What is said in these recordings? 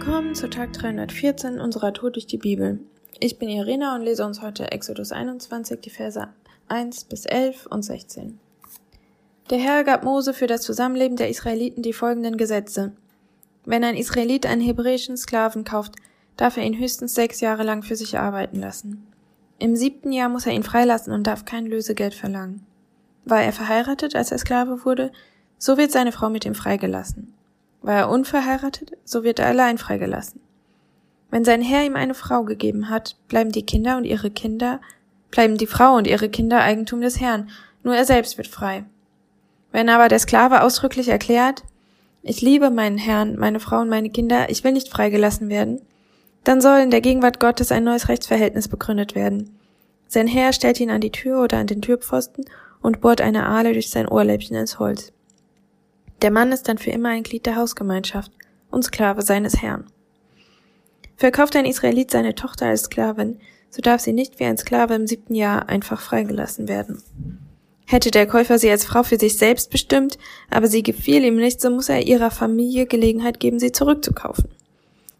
Willkommen zu Tag 314 unserer Tour durch die Bibel. Ich bin Irina und lese uns heute Exodus 21, die Verse 1 bis 11 und 16. Der Herr gab Mose für das Zusammenleben der Israeliten die folgenden Gesetze. Wenn ein Israelit einen hebräischen Sklaven kauft, darf er ihn höchstens sechs Jahre lang für sich arbeiten lassen. Im siebten Jahr muss er ihn freilassen und darf kein Lösegeld verlangen. War er verheiratet, als er Sklave wurde, so wird seine Frau mit ihm freigelassen. War er unverheiratet, so wird er allein freigelassen. Wenn sein Herr ihm eine Frau gegeben hat, bleiben die Kinder und ihre Kinder, bleiben die Frau und ihre Kinder Eigentum des Herrn, nur er selbst wird frei. Wenn aber der Sklave ausdrücklich erklärt, ich liebe meinen Herrn, meine Frau und meine Kinder, ich will nicht freigelassen werden, dann soll in der Gegenwart Gottes ein neues Rechtsverhältnis begründet werden. Sein Herr stellt ihn an die Tür oder an den Türpfosten und bohrt eine Ahle durch sein Ohrläppchen ins Holz. Der Mann ist dann für immer ein Glied der Hausgemeinschaft und Sklave seines Herrn. Verkauft ein Israelit seine Tochter als Sklavin, so darf sie nicht wie ein Sklave im siebten Jahr einfach freigelassen werden. Hätte der Käufer sie als Frau für sich selbst bestimmt, aber sie gefiel ihm nicht, so muss er ihrer Familie Gelegenheit geben, sie zurückzukaufen.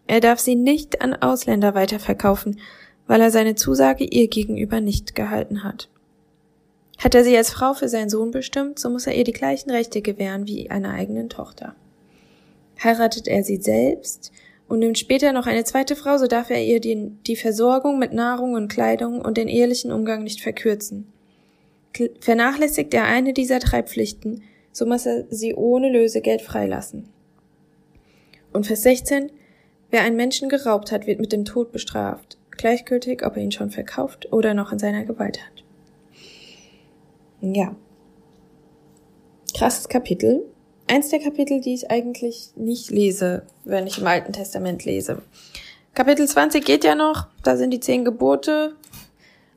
Er darf sie nicht an Ausländer weiterverkaufen, weil er seine Zusage ihr gegenüber nicht gehalten hat. Hat er sie als Frau für seinen Sohn bestimmt, so muss er ihr die gleichen Rechte gewähren wie einer eigenen Tochter. Heiratet er sie selbst und nimmt später noch eine zweite Frau, so darf er ihr die, die Versorgung mit Nahrung und Kleidung und den ehelichen Umgang nicht verkürzen. Vernachlässigt er eine dieser drei Pflichten, so muss er sie ohne Lösegeld freilassen. Und Vers 16. Wer einen Menschen geraubt hat, wird mit dem Tod bestraft, gleichgültig, ob er ihn schon verkauft oder noch in seiner Gewalt hat. Ja. Krasses Kapitel. Eins der Kapitel, die ich eigentlich nicht lese, wenn ich im Alten Testament lese. Kapitel 20 geht ja noch, da sind die zehn Gebote,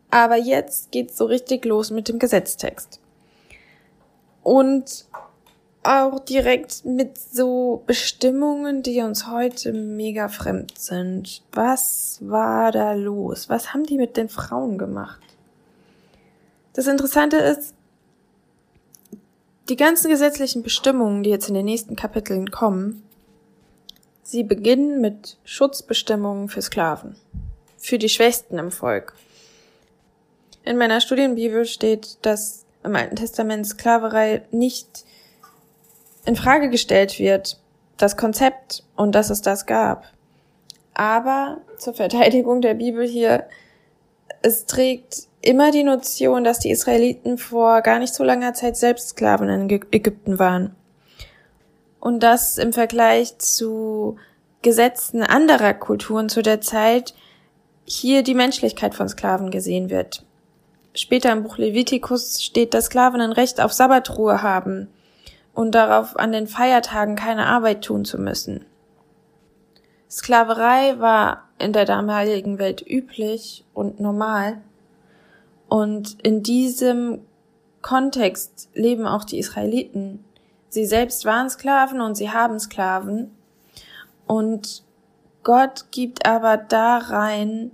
aber jetzt geht's so richtig los mit dem Gesetztext. Und auch direkt mit so Bestimmungen, die uns heute mega fremd sind. Was war da los? Was haben die mit den Frauen gemacht? Das Interessante ist, die ganzen gesetzlichen Bestimmungen, die jetzt in den nächsten Kapiteln kommen, sie beginnen mit Schutzbestimmungen für Sklaven, für die Schwächsten im Volk. In meiner Studienbibel steht, dass im Alten Testament Sklaverei nicht in Frage gestellt wird, das Konzept und dass es das gab. Aber zur Verteidigung der Bibel hier, es trägt immer die Notion, dass die Israeliten vor gar nicht so langer Zeit selbst Sklaven in Ägypten waren. Und dass im Vergleich zu Gesetzen anderer Kulturen zu der Zeit hier die Menschlichkeit von Sklaven gesehen wird. Später im Buch Levitikus steht, dass Sklaven ein Recht auf Sabbatruhe haben und darauf an den Feiertagen keine Arbeit tun zu müssen. Sklaverei war in der damaligen Welt üblich und normal und in diesem Kontext leben auch die Israeliten. Sie selbst waren Sklaven und sie haben Sklaven. Und Gott gibt aber da rein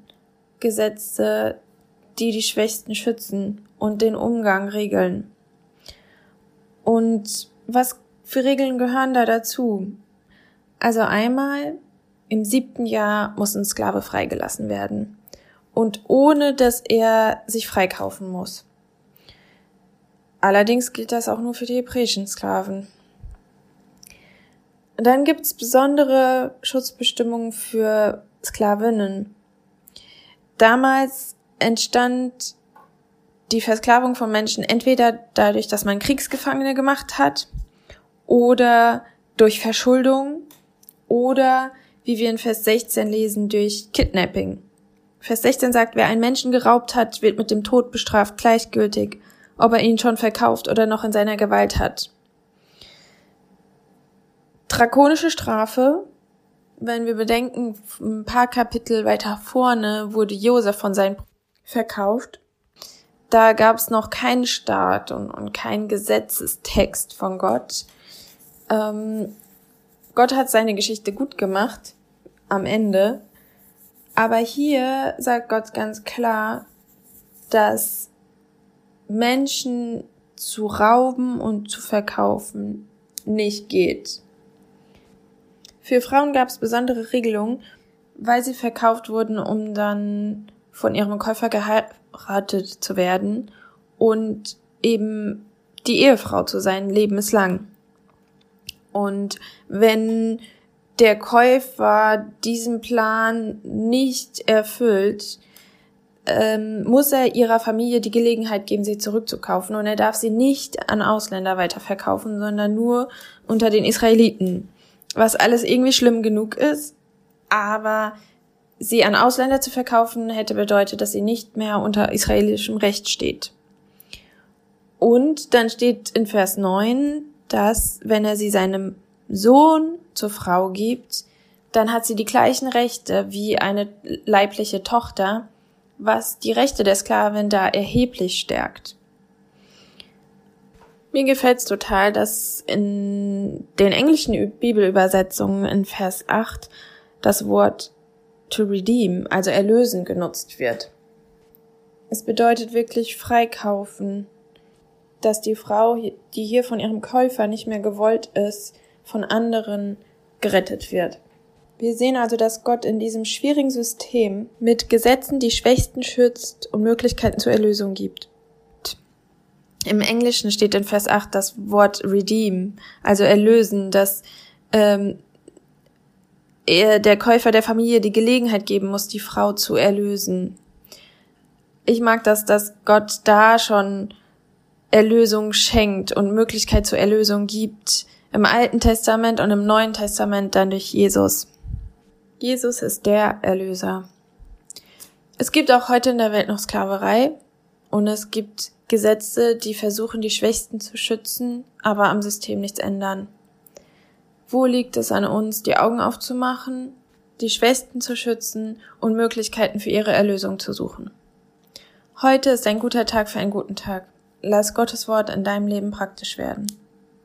Gesetze, die die Schwächsten schützen und den Umgang regeln. Und was für Regeln gehören da dazu? Also einmal, im siebten Jahr muss ein Sklave freigelassen werden und ohne dass er sich freikaufen muss. Allerdings gilt das auch nur für die hebräischen Sklaven. Dann gibt's besondere Schutzbestimmungen für Sklavinnen. Damals entstand die Versklavung von Menschen entweder dadurch, dass man Kriegsgefangene gemacht hat oder durch Verschuldung oder, wie wir in Vers 16 lesen, durch Kidnapping. Vers 16 sagt, wer einen Menschen geraubt hat, wird mit dem Tod bestraft, gleichgültig, ob er ihn schon verkauft oder noch in seiner Gewalt hat. Drakonische Strafe, wenn wir bedenken, ein paar Kapitel weiter vorne wurde Josef von seinen verkauft. Da gab es noch keinen Staat und, und keinen Gesetzestext von Gott. Ähm, Gott hat seine Geschichte gut gemacht am Ende, aber hier sagt Gott ganz klar, dass Menschen zu rauben und zu verkaufen nicht geht. Für Frauen gab es besondere Regelungen, weil sie verkauft wurden, um dann von ihrem Käufer geheiratet zu werden und eben die Ehefrau zu sein, lebenslang. Und wenn der Käufer diesen Plan nicht erfüllt, ähm, muss er ihrer Familie die Gelegenheit geben, sie zurückzukaufen. Und er darf sie nicht an Ausländer weiterverkaufen, sondern nur unter den Israeliten. Was alles irgendwie schlimm genug ist, aber sie an Ausländer zu verkaufen, hätte bedeutet, dass sie nicht mehr unter israelischem Recht steht. Und dann steht in Vers 9, dass wenn er sie seinem Sohn zur Frau gibt, dann hat sie die gleichen Rechte wie eine leibliche Tochter, was die Rechte der Sklavin da erheblich stärkt. Mir gefällt's total, dass in den englischen Bibelübersetzungen in Vers 8 das Wort to redeem, also erlösen, genutzt wird. Es bedeutet wirklich freikaufen, dass die Frau, die hier von ihrem Käufer nicht mehr gewollt ist, von anderen gerettet wird. Wir sehen also, dass Gott in diesem schwierigen System mit Gesetzen die Schwächsten schützt und Möglichkeiten zur Erlösung gibt. Im Englischen steht in Vers 8 das Wort redeem, also erlösen, dass ähm, er, der Käufer der Familie die Gelegenheit geben muss, die Frau zu erlösen. Ich mag das, dass Gott da schon Erlösung schenkt und Möglichkeit zur Erlösung gibt. Im Alten Testament und im Neuen Testament dann durch Jesus. Jesus ist der Erlöser. Es gibt auch heute in der Welt noch Sklaverei und es gibt Gesetze, die versuchen, die Schwächsten zu schützen, aber am System nichts ändern. Wo liegt es an uns, die Augen aufzumachen, die Schwächsten zu schützen und Möglichkeiten für ihre Erlösung zu suchen? Heute ist ein guter Tag für einen guten Tag. Lass Gottes Wort in deinem Leben praktisch werden.